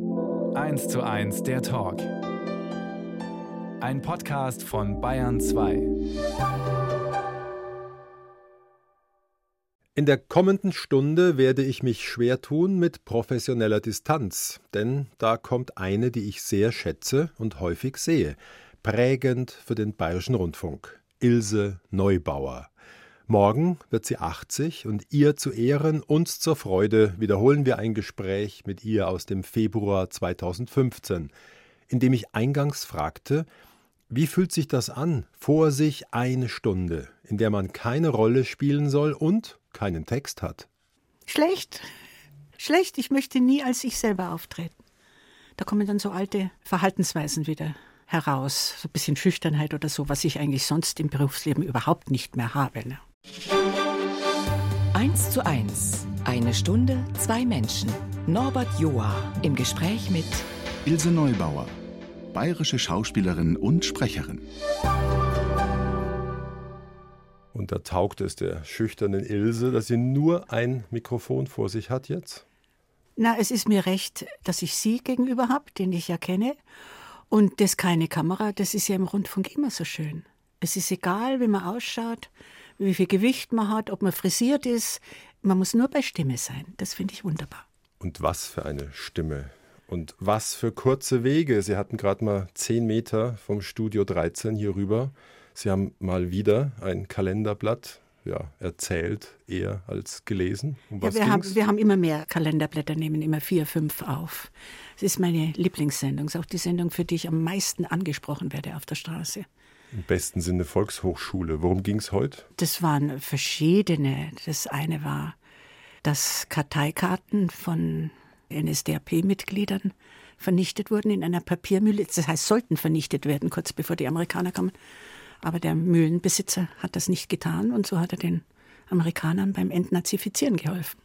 1 zu 1 der Talk. Ein Podcast von Bayern 2. In der kommenden Stunde werde ich mich schwer tun mit professioneller Distanz, denn da kommt eine, die ich sehr schätze und häufig sehe, prägend für den Bayerischen Rundfunk, Ilse Neubauer. Morgen wird sie 80 und ihr zu Ehren, uns zur Freude wiederholen wir ein Gespräch mit ihr aus dem Februar 2015, in dem ich eingangs fragte, wie fühlt sich das an, vor sich eine Stunde, in der man keine Rolle spielen soll und keinen Text hat? Schlecht. Schlecht. Ich möchte nie als ich selber auftreten. Da kommen dann so alte Verhaltensweisen wieder heraus. So ein bisschen Schüchternheit oder so, was ich eigentlich sonst im Berufsleben überhaupt nicht mehr habe. Ne? 1 zu 1. Eine Stunde, zwei Menschen. Norbert Joa im Gespräch mit Ilse Neubauer, bayerische Schauspielerin und Sprecherin. Und da taugt es der schüchternen Ilse, dass sie nur ein Mikrofon vor sich hat jetzt? Na, es ist mir recht, dass ich Sie gegenüber habe, den ich ja kenne. Und das keine Kamera, das ist ja im Rundfunk immer so schön. Es ist egal, wie man ausschaut, wie viel Gewicht man hat, ob man frisiert ist. Man muss nur bei Stimme sein. Das finde ich wunderbar. Und was für eine Stimme. Und was für kurze Wege. Sie hatten gerade mal zehn Meter vom Studio 13 hier rüber. Sie haben mal wieder ein Kalenderblatt ja, erzählt, eher als gelesen. Um ja, wir, haben, wir haben immer mehr Kalenderblätter, nehmen immer vier, fünf auf. Es ist meine Lieblingssendung, es ist auch die Sendung, für die ich am meisten angesprochen werde auf der Straße. Im besten Sinne Volkshochschule. Worum ging es heute? Das waren verschiedene. Das eine war, dass Karteikarten von NSDAP-Mitgliedern vernichtet wurden in einer Papiermühle. Das heißt, sollten vernichtet werden, kurz bevor die Amerikaner kamen. Aber der Mühlenbesitzer hat das nicht getan und so hat er den Amerikanern beim Entnazifizieren geholfen.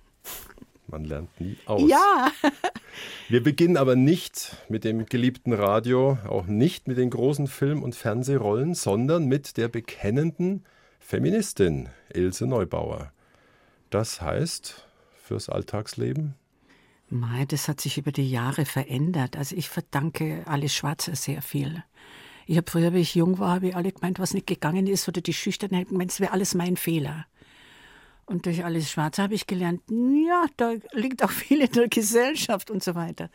Man lernt nie aus. Ja. Wir beginnen aber nicht mit dem geliebten Radio, auch nicht mit den großen Film- und Fernsehrollen, sondern mit der bekennenden Feministin Ilse Neubauer. Das heißt fürs Alltagsleben? Mei, das hat sich über die Jahre verändert. Also ich verdanke Alice Schwarzer sehr viel. Ich habe früher, wie ich jung war, habe ich alle gemeint, was nicht gegangen ist, oder die Schüchternheit gemeint, es wäre alles mein Fehler. Und durch alles Schwarze habe ich gelernt, ja, da liegt auch viel in der Gesellschaft und so weiter.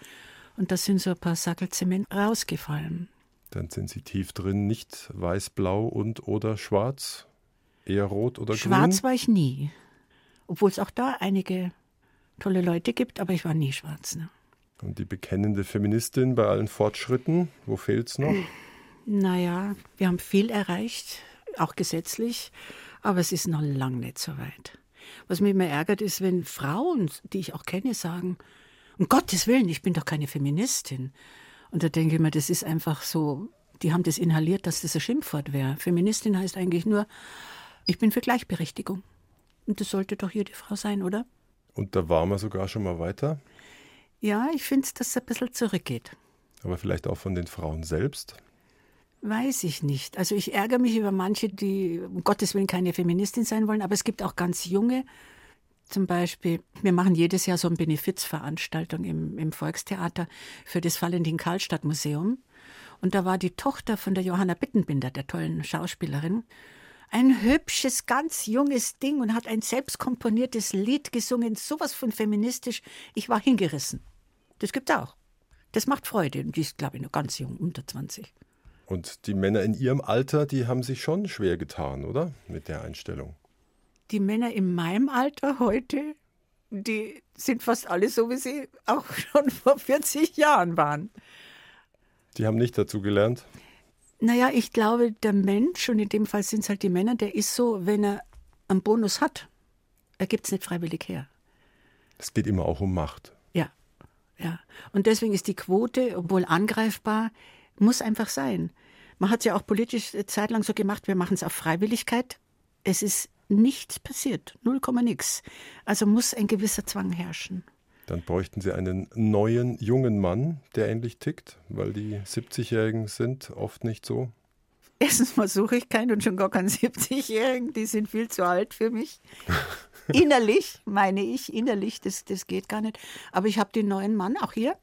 Und da sind so ein paar Sackel Zement rausgefallen. Dann sind Sie tief drin, nicht weiß-blau und oder schwarz, eher rot oder schwarz grün? Schwarz war ich nie. Obwohl es auch da einige tolle Leute gibt, aber ich war nie schwarz. Ne? Und die bekennende Feministin bei allen Fortschritten, wo fehlt es noch? Naja, wir haben viel erreicht, auch gesetzlich, aber es ist noch lange nicht so weit. Was mich immer ärgert, ist, wenn Frauen, die ich auch kenne, sagen, um Gottes Willen, ich bin doch keine Feministin. Und da denke ich mir, das ist einfach so, die haben das inhaliert, dass das ein Schimpfwort wäre. Feministin heißt eigentlich nur, ich bin für Gleichberechtigung. Und das sollte doch jede Frau sein, oder? Und da waren wir sogar schon mal weiter? Ja, ich finde, dass es ein bisschen zurückgeht. Aber vielleicht auch von den Frauen selbst? Weiß ich nicht. Also ich ärgere mich über manche, die um Gottes Willen keine Feministin sein wollen, aber es gibt auch ganz junge. Zum Beispiel, wir machen jedes Jahr so eine Benefizveranstaltung im, im Volkstheater für das Valentin-Karlstadt-Museum. Und da war die Tochter von der Johanna Bittenbinder, der tollen Schauspielerin, ein hübsches, ganz junges Ding und hat ein selbstkomponiertes Lied gesungen, sowas von feministisch. Ich war hingerissen. Das gibt's auch. Das macht Freude. Und die ist, glaube ich, noch ganz jung, unter 20. Und die Männer in ihrem Alter, die haben sich schon schwer getan, oder? Mit der Einstellung. Die Männer in meinem Alter heute, die sind fast alle so, wie sie auch schon vor 40 Jahren waren. Die haben nicht dazu gelernt? Naja, ich glaube, der Mensch, und in dem Fall sind es halt die Männer, der ist so, wenn er einen Bonus hat, er gibt es nicht freiwillig her. Es geht immer auch um Macht. Ja, ja. Und deswegen ist die Quote, obwohl angreifbar, muss einfach sein. Man hat es ja auch politisch zeitlang so gemacht, wir machen es auf Freiwilligkeit. Es ist nichts passiert, null Komma nix. Also muss ein gewisser Zwang herrschen. Dann bräuchten Sie einen neuen, jungen Mann, der ähnlich tickt, weil die 70-Jährigen sind oft nicht so. Erstens mal suche ich keinen und schon gar keinen 70-Jährigen, die sind viel zu alt für mich. innerlich, meine ich, innerlich, das, das geht gar nicht. Aber ich habe den neuen Mann auch hier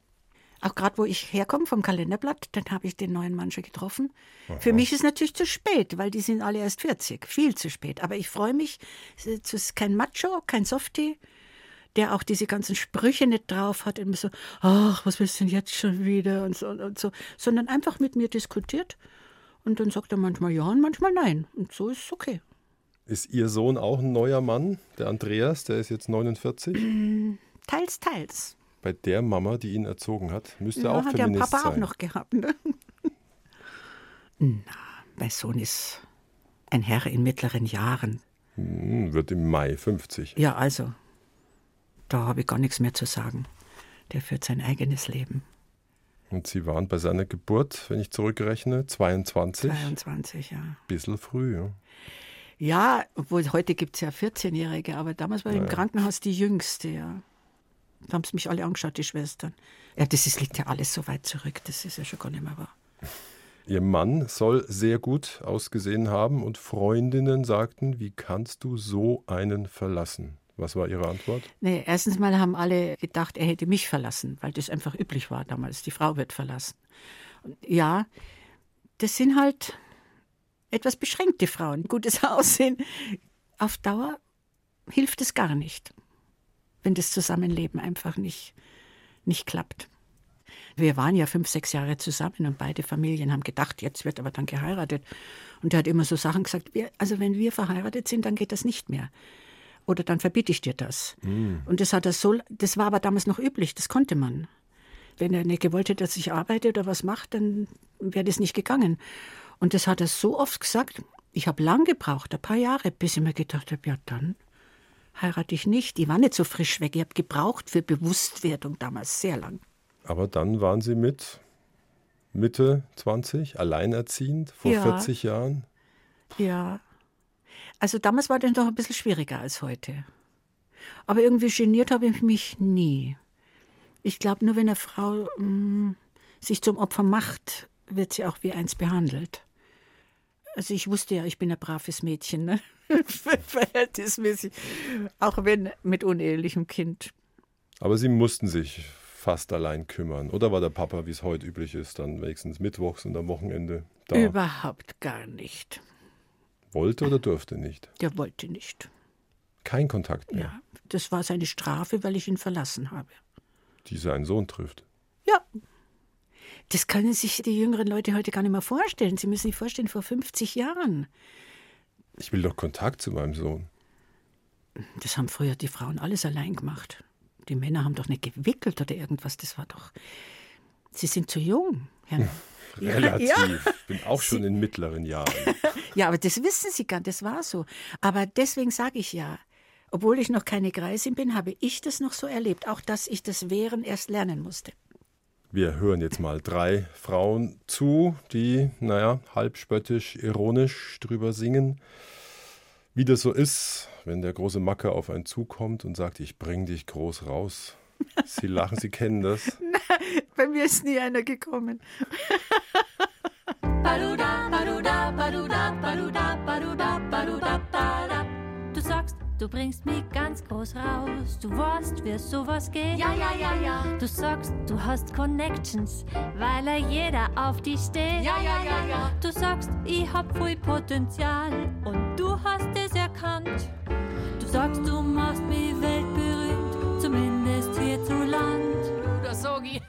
Auch gerade, wo ich herkomme vom Kalenderblatt, dann habe ich den neuen Mann schon getroffen. Für mich ist natürlich zu spät, weil die sind alle erst 40. Viel zu spät. Aber ich freue mich. Es ist kein Macho, kein Softie, der auch diese ganzen Sprüche nicht drauf hat. Immer so, ach, was willst du denn jetzt schon wieder? Und so, und so. Sondern einfach mit mir diskutiert. Und dann sagt er manchmal ja und manchmal nein. Und so ist es okay. Ist Ihr Sohn auch ein neuer Mann, der Andreas, der ist jetzt 49? Teils, teils. Bei der Mama, die ihn erzogen hat, müsste Ja, auch hat der Feminist Papa sein. auch noch gehabt. Ne? Na, mein Sohn ist ein Herr in mittleren Jahren. Hm, wird im Mai 50. Ja, also, da habe ich gar nichts mehr zu sagen. Der führt sein eigenes Leben. Und Sie waren bei seiner Geburt, wenn ich zurückrechne, 22. 22, ja. Bisschen früh. Ja. Ja, obwohl heute gibt es ja 14-Jährige, aber damals war ich im Krankenhaus die Jüngste, ja. Da haben sie mich alle angeschaut, die Schwestern. Ja, das ist, liegt ja alles so weit zurück, das ist ja schon gar nicht mehr wahr. Ihr Mann soll sehr gut ausgesehen haben und Freundinnen sagten, wie kannst du so einen verlassen? Was war Ihre Antwort? Nee, erstens mal haben alle gedacht, er hätte mich verlassen, weil das einfach üblich war damals. Die Frau wird verlassen. Und ja, das sind halt etwas beschränkte Frauen. Gutes Aussehen. Auf Dauer hilft es gar nicht, wenn das Zusammenleben einfach nicht, nicht klappt. Wir waren ja fünf, sechs Jahre zusammen und beide Familien haben gedacht, jetzt wird aber dann geheiratet. Und er hat immer so Sachen gesagt, wir, also wenn wir verheiratet sind, dann geht das nicht mehr. Oder dann verbiete ich dir das. Und das hat er so, das war aber damals noch üblich, das konnte man. Wenn er nicht gewollt hätte, dass ich arbeite oder was mache, dann wäre das nicht gegangen. Und das hat er so oft gesagt. Ich habe lang gebraucht, ein paar Jahre, bis ich mir gedacht habe, ja dann heirate ich nicht. Ich war nicht so frisch weg. Ich habe gebraucht für Bewusstwerdung damals sehr lang. Aber dann waren Sie mit Mitte 20, alleinerziehend, vor Ja. 40 Jahren. Ja. Also damals war das doch ein bisschen schwieriger als heute. Aber irgendwie geniert habe ich mich nie. Ich glaube, nur wenn eine Frau mm, sich zum Opfer macht, wird sie auch wie eins behandelt. Also ich wusste ja, ich bin ein braves Mädchen, ne? verhältnismäßig, auch wenn mit unehelichem Kind. Aber Sie mussten sich fast allein kümmern. Oder war der Papa, wie es heute üblich ist, dann wenigstens mittwochs und am Wochenende da? Überhaupt gar nicht. Wollte oder durfte nicht? Der wollte nicht. Kein Kontakt mehr, Ja, das war seine Strafe, weil ich ihn verlassen habe. die seinen Sohn trifft. Ja. Das können sich die jüngeren Leute heute gar nicht mehr vorstellen. Sie müssen sich vorstellen, vor 50 Jahren. Ich will doch Kontakt zu meinem Sohn. Das haben früher die Frauen alles allein gemacht. Die Männer haben doch nicht gewickelt oder irgendwas. Das war doch. Sie sind zu jung. Ja, ja, Relativ. ja. Bin auch schon in mittleren Jahren. ja, aber das wissen Sie gar nicht. Das war so. Aber deswegen sage ich ja, obwohl ich noch keine Greisin bin, habe ich das noch so erlebt. Auch dass ich das Wehren erst lernen musste. Wir hören jetzt mal drei Frauen zu, die, naja, halb spöttisch, ironisch drüber singen. Wie das so ist, wenn der große Macker auf einen zukommt und sagt, ich bring dich groß raus. Sie lachen, Sie kennen das. Bei mir ist nie einer gekommen. du bringst mich ganz groß raus. Du weißt, wie sowas geht. Ja, ja, ja, ja. Du sagst, du hast Connections, weil er jeder auf dich steht. Ja, ja, ja, ja. Du sagst, ich hab viel Potenzial und du hast es erkannt. Du sagst, du machst mich weltberühmt, zumindest hierzuland. Das sag ich.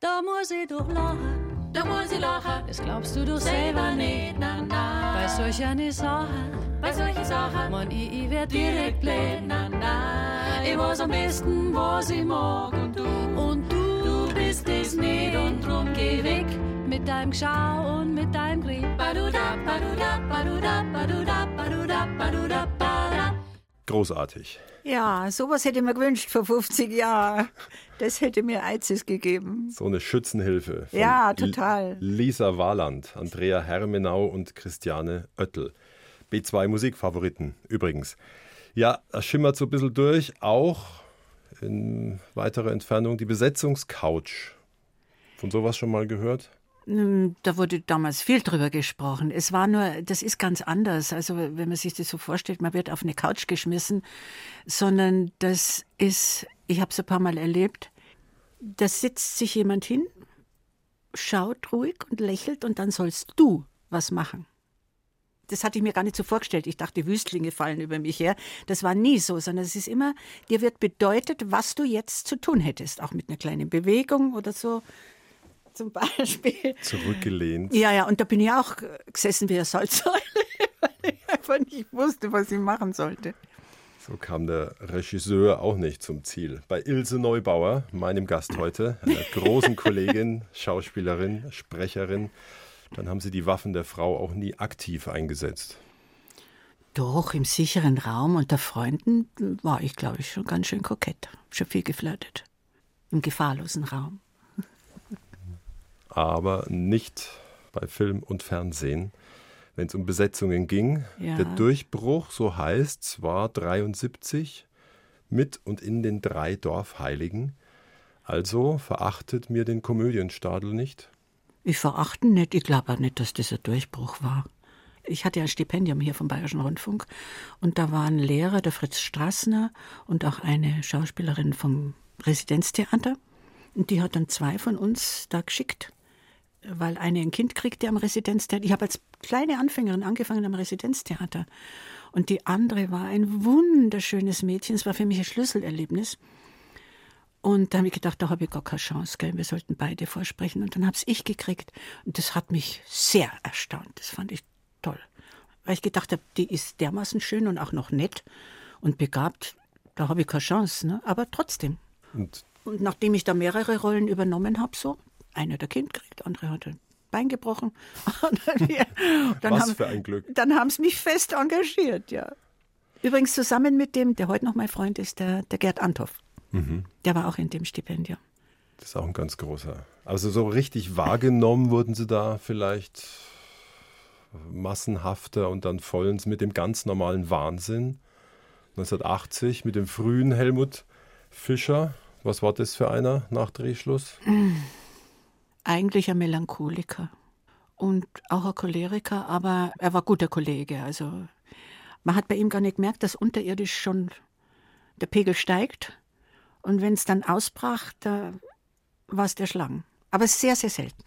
Da muss ich doch lachen. Da muss ich lachen. Das glaubst du doch selber nicht. Na, na. Bei solch einer Sache, Bei solchen Sachen. man, ich, ich werd direkt na. Ich weiß am besten, was ich mag. Und du, Und du, du bist es nicht. Und drum geh weg. mit deinem Geschau und mit deinem Grieb. Baduda, baduda, baduda, baduda, baduda, baduda, bada. Großartig. Ja, sowas hätte ich mir gewünscht vor 50 Jahren. Das hätte mir Eizes gegeben. So eine Schützenhilfe. von Ja, total. L- Lisa Warland, Andrea Hermenau und Christiane Oettel. B2 Musikfavoriten übrigens. Ja, das schimmert so ein bisschen durch. Auch in weiterer Entfernung die Besetzungscouch. Von sowas schon mal gehört? Hm, Da wurde damals viel drüber gesprochen. Es war nur, das ist ganz anders. Also wenn man sich das so vorstellt, man wird auf eine Couch geschmissen, sondern das ist, ich habe es ein paar Mal erlebt, Da sitzt sich jemand hin, schaut ruhig und lächelt und dann sollst du was machen. Das hatte ich mir gar nicht so vorgestellt. Ich dachte, Wüstlinge fallen über mich her. Das war nie so, sondern es ist immer, dir wird bedeutet, was du jetzt zu tun hättest. Auch mit einer kleinen Bewegung oder so. Zum Beispiel. Zurückgelehnt. Ja, ja, und da bin ich auch gesessen wie eine Salzsäule, weil ich einfach nicht wusste, was ich machen sollte. So kam der Regisseur auch nicht zum Ziel. Bei Ilse Neubauer, meinem Gast heute, einer großen Kollegin, Schauspielerin, Sprecherin, dann haben Sie die Waffen der Frau auch nie aktiv eingesetzt. Doch, im sicheren Raum unter Freunden war ich, glaube ich, schon ganz schön kokett. Schon viel geflirtet. Im gefahrlosen Raum. Aber nicht bei Film und Fernsehen wenn es um Besetzungen ging. Ja. Der Durchbruch, so heißt es, war 73 mit und in den drei Dorfheiligen. Also verachtet mir den Komödienstadel nicht? Ich verachte nicht. Ich glaube auch nicht, dass das ein Durchbruch war. Ich hatte ein Stipendium hier vom Bayerischen Rundfunk und da war ein Lehrer, der Fritz Strassner und auch eine Schauspielerin vom Residenztheater. Und die hat dann zwei von uns da geschickt weil eine ein Kind kriegte am Residenztheater. Ich habe als kleine Anfängerin angefangen am Residenztheater. Und die andere war ein wunderschönes Mädchen. Es war für mich ein Schlüsselerlebnis. Und da habe ich gedacht, da habe ich gar keine Chance, gell? wir sollten beide vorsprechen. Und dann habe es ich gekriegt. Und das hat mich sehr erstaunt. Das fand ich toll. Weil ich gedacht habe, die ist dermaßen schön und auch noch nett und begabt. Da habe ich keine Chance. Ne? Aber trotzdem. Und, und nachdem ich da mehrere Rollen übernommen habe, so, einer der Kind kriegt, andere hat ein Bein gebrochen. dann Was haben, für ein Glück. Dann haben sie mich fest engagiert, ja. Übrigens zusammen mit dem, der heute noch mein Freund ist, der, der Gerd Anthoff. Mhm. Der war auch in dem Stipendium. Das ist auch ein ganz großer. Also so richtig wahrgenommen wurden sie da vielleicht massenhafter und dann vollends mit dem ganz normalen Wahnsinn. 1980 mit dem frühen Helmut Fischer. Was war das für einer nach Drehschluss? Eigentlich ein Melancholiker und auch ein Choleriker, aber er war guter Kollege. Also man hat bei ihm gar nicht gemerkt, dass unterirdisch schon der Pegel steigt. Und wenn es dann ausbrach, da war es der Schlang. Aber sehr, sehr selten.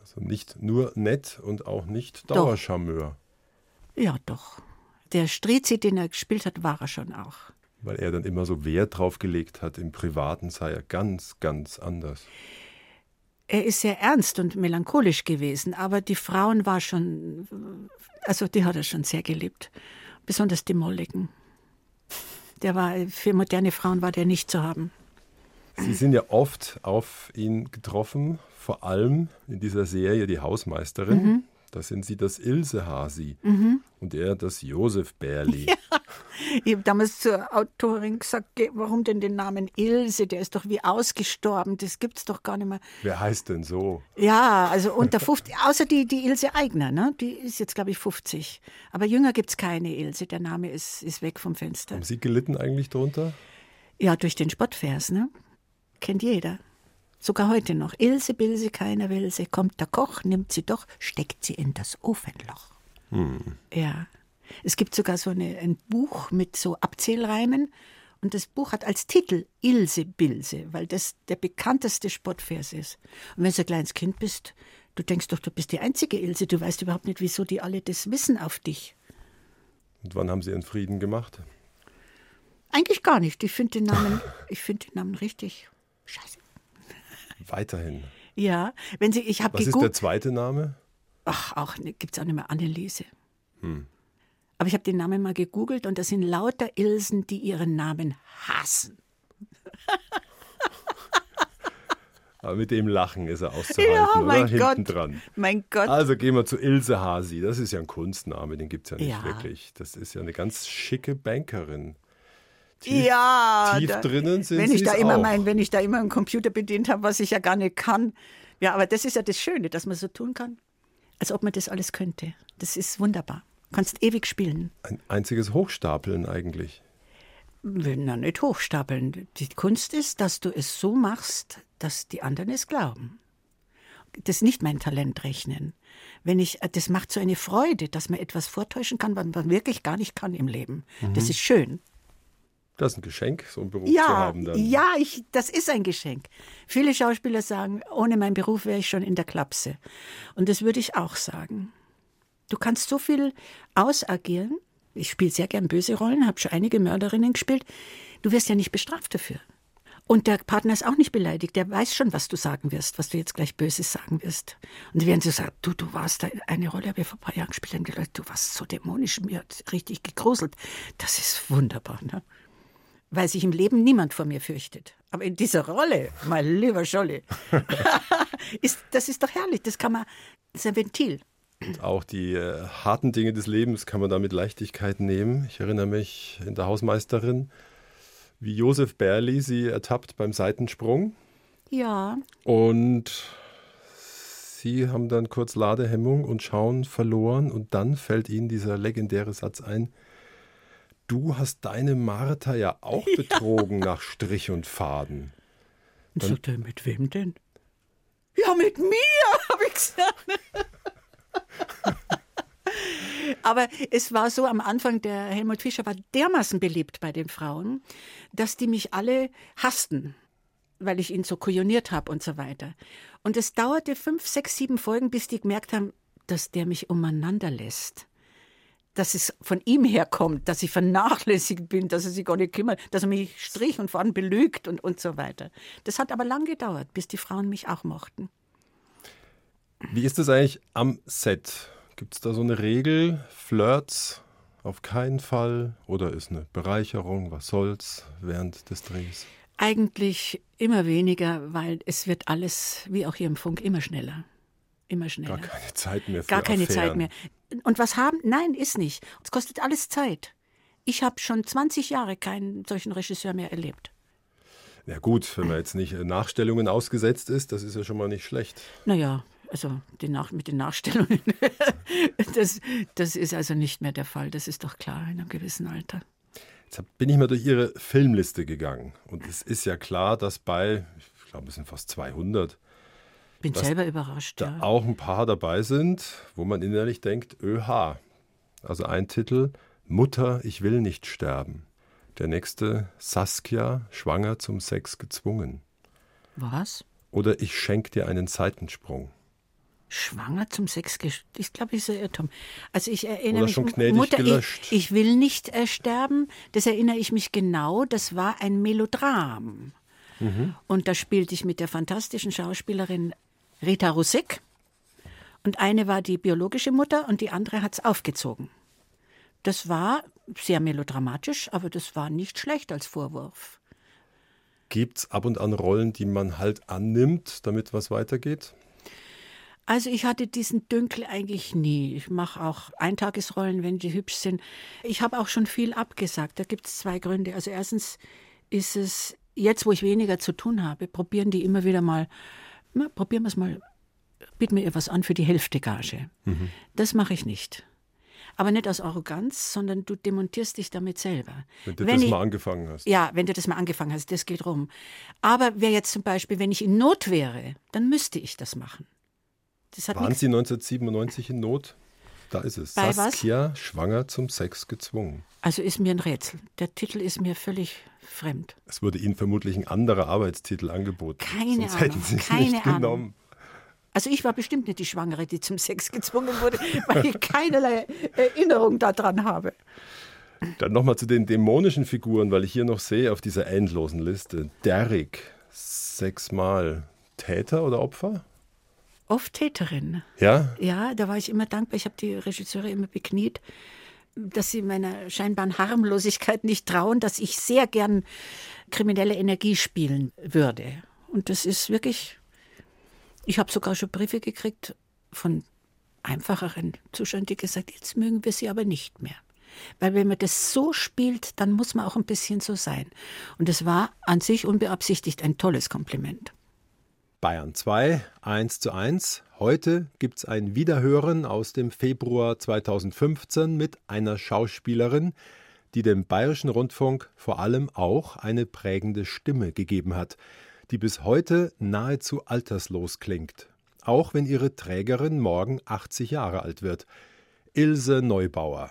Also nicht nur nett und auch nicht Dauercharmeur. Doch. Ja, doch. Der Strizi, den er gespielt hat, war er schon auch. Weil er dann immer so Wert drauf gelegt hat, im Privaten sei er ganz, ganz anders. Er ist sehr ernst und melancholisch gewesen, aber die Frauen war schon, also die hat er schon sehr geliebt. Besonders die Molligen. Der war, für moderne Frauen war der nicht zu haben. Sie sind ja oft auf ihn getroffen, vor allem in dieser Serie Die Hausmeisterin. Mhm. Da sind Sie das Ilse Hasi mhm. und er das Josef Bärli. Ja. Ich habe damals zur Autorin gesagt, warum denn den Namen Ilse? Der ist doch wie ausgestorben, das gibt es doch gar nicht mehr. Wer heißt denn so? Ja, also unter 50, außer die, die Ilse Eigner, ne? die ist jetzt, glaube ich, 50. Aber jünger gibt es keine Ilse, der Name ist, ist weg vom Fenster. Haben Sie gelitten eigentlich drunter? Ja, durch den Spottvers, ne? Kennt jeder. Sogar heute noch. Ilse, Bilse, keiner will sie. Kommt der Koch, nimmt sie doch, steckt sie in das Ofenloch. Hm. Ja. Es gibt sogar so eine, ein Buch mit so Abzählreimen. Und das Buch hat als Titel Ilse Bilse, weil das der bekannteste Spottvers ist. Und wenn du ein kleines Kind bist, du denkst doch, du bist die einzige Ilse. Du weißt überhaupt nicht, wieso die alle das wissen auf dich. Und wann haben Sie Ihren Frieden gemacht? Eigentlich gar nicht. Ich finde den Namen, ich finde den Namen richtig scheiße. Weiterhin. Ja, wenn Sie, ich habe Was ist der zweite Name? Ach, auch gibt es auch nicht mehr Anneliese. Hm. Aber ich habe den Namen mal gegoogelt und das sind lauter Ilsen, die ihren Namen hassen. Aber mit dem Lachen ist er auszuhalten, ja, mein oder? Gott. Hinten dran. Mein Gott. Also gehen wir zu Ilse Hasi. Das ist ja ein Kunstname, den gibt es ja nicht ja. wirklich. Das ist ja eine ganz schicke Bankerin. Tief, ja, tief da, drinnen sind wenn ich da immer auch. mein, wenn ich da immer einen Computer bedient habe, was ich ja gar nicht kann. Ja, aber das ist ja das Schöne, dass man so tun kann, als ob man das alles könnte. Das ist wunderbar. Kannst ewig spielen. Ein einziges Hochstapeln eigentlich. Na, nicht hochstapeln. Die Kunst ist, dass du es so machst, dass die anderen es glauben. Das ist nicht mein Talent rechnen. Wenn ich, das macht so eine Freude, dass man etwas vortäuschen kann, was man wirklich gar nicht kann im Leben. Mhm. Das ist schön. Das ist ein Geschenk, so einen Beruf ja, zu haben dann. Ja, ich, das ist ein Geschenk. Viele Schauspieler sagen, ohne meinen Beruf wäre ich schon in der Klapse. Und das würde ich auch sagen. Du kannst so viel ausagieren. Ich spiele sehr gern böse Rollen, habe schon einige Mörderinnen gespielt. Du wirst ja nicht bestraft dafür. Und der Partner ist auch nicht beleidigt. Der weiß schon, was du sagen wirst, was du jetzt gleich Böses sagen wirst. Und während sie sagt, du, du warst da eine Rolle, habe ich vor ein paar Jahren gespielt, die Leute, du warst so dämonisch, mir hat richtig gegruselt. Das ist wunderbar, ne? Weil sich im Leben niemand vor mir fürchtet. Aber in dieser Rolle, mein lieber Scholli, ist, das ist doch herrlich. Das kann man, das ist ein Ventil. Und auch die äh, harten Dinge des Lebens kann man da mit Leichtigkeit nehmen. Ich erinnere mich in der Hausmeisterin, wie Josef Berli sie ertappt beim Seitensprung. Ja. Und sie haben dann kurz Ladehemmung und schauen verloren und dann fällt ihnen dieser legendäre Satz ein. Du hast deine Martha ja auch betrogen ja. nach Strich und Faden. Und sagt er, mit wem denn? Ja, mit mir, habe ich gesagt. Aber es war so, am Anfang, der Helmut Fischer war dermaßen beliebt bei den Frauen, dass die mich alle hassten, weil ich ihn so kujoniert habe und so weiter. Und es dauerte fünf, sechs, sieben Folgen, bis die gemerkt haben, dass der mich umeinander lässt. Dass es von ihm herkommt, dass ich vernachlässigt bin, dass er sich gar nicht kümmert, dass er mich strich und vor allem belügt und, und so weiter. Das hat aber lang gedauert, bis die Frauen mich auch mochten. Wie ist es eigentlich am Set? Gibt es da so eine Regel? Flirts auf keinen Fall? Oder ist eine Bereicherung? Was soll's während des Drehs? Eigentlich immer weniger, weil es wird alles, wie auch hier im Funk, immer schneller. Immer schneller. Gar keine Zeit mehr. Für Gar keine Affären. Zeit mehr. Und was haben? Nein, ist nicht. Es kostet alles Zeit. Ich habe schon 20 Jahre keinen solchen Regisseur mehr erlebt. Ja gut, wenn man jetzt nicht Nachstellungen ausgesetzt ist, das ist ja schon mal nicht schlecht. Naja, also mit den Nachstellungen, das, das ist also nicht mehr der Fall. Das ist doch klar in einem gewissen Alter. Jetzt bin ich mal durch Ihre Filmliste gegangen. Und es ist ja klar, dass bei, ich glaube, es sind fast 200. Bin selber überrascht. Da ja. auch ein paar dabei sind, wo man innerlich denkt, ÖH. Also ein Titel, Mutter, ich will nicht sterben. Der nächste, Saskia, schwanger zum Sex gezwungen. Was? Oder ich schenke dir einen Seitensprung. Schwanger zum Sex Ich glaube, ein Irrtum. Also ich erinnere Oder mich, schon Mutter, gelöscht. Ich, ich will nicht äh, sterben. Das erinnere ich mich genau. Das war ein Melodram. Mhm. Und da spielte ich mit der fantastischen Schauspielerin Rita Rusek. Und eine war die biologische Mutter und die andere hat es aufgezogen. Das war sehr melodramatisch, aber das war nicht schlecht als Vorwurf. Gibt es ab und an Rollen, die man halt annimmt, damit was weitergeht? Also ich hatte diesen Dünkel eigentlich nie. Ich mache auch Eintagesrollen, wenn die hübsch sind. Ich habe auch schon viel abgesagt. Da gibt es zwei Gründe. Also erstens ist es, jetzt wo ich weniger zu tun habe, probieren die immer wieder mal, na, probieren wir es mal, bieten mir etwas an für die Hälfte Gage. Mhm. Das mache ich nicht. Aber nicht aus Arroganz, sondern du demontierst dich damit selber. Wenn du Wenn das ich- mal angefangen hast. Ja, wenn du das mal angefangen hast, das geht rum. Aber wer jetzt zum Beispiel, wenn ich in Not wäre, dann müsste ich das machen. Waren Sie 1997 in Not? Da ist es. Bei was? Saskia, schwanger zum Sex gezwungen. Also ist mir ein Rätsel. Der Titel ist mir völlig fremd. Es wurde Ihnen vermutlich ein anderer Arbeitstitel angeboten. Keine Sonst Ahnung, hätten Sie keine nicht Ahnung. genommen. Also ich war bestimmt nicht die Schwangere, die zum Sex gezwungen wurde, weil ich keinerlei Erinnerung daran habe. Dann nochmal zu den dämonischen Figuren, weil ich hier noch sehe auf dieser endlosen Liste. Derrick, sechsmal. Täter oder Opfer? Oft Täterin. Ja? Ja, da war ich immer dankbar. Ich habe die Regisseure immer bekniet, dass sie meiner scheinbaren Harmlosigkeit nicht trauen, dass ich sehr gern kriminelle Energie spielen würde. Und das ist wirklich. Ich habe sogar schon Briefe gekriegt von einfacheren Zuschauern, die gesagt, jetzt mögen wir sie aber nicht mehr. Weil wenn man das so spielt, dann muss man auch ein bisschen so sein. Und es war an sich unbeabsichtigt ein tolles Kompliment. Bayern 2, 1 zu 1. Heute gibt es ein Wiederhören aus dem Februar 2015 mit einer Schauspielerin, die dem Bayerischen Rundfunk vor allem auch eine prägende Stimme gegeben hat, die bis heute nahezu alterslos klingt, auch wenn ihre Trägerin morgen 80 Jahre alt wird. Ilse Neubauer.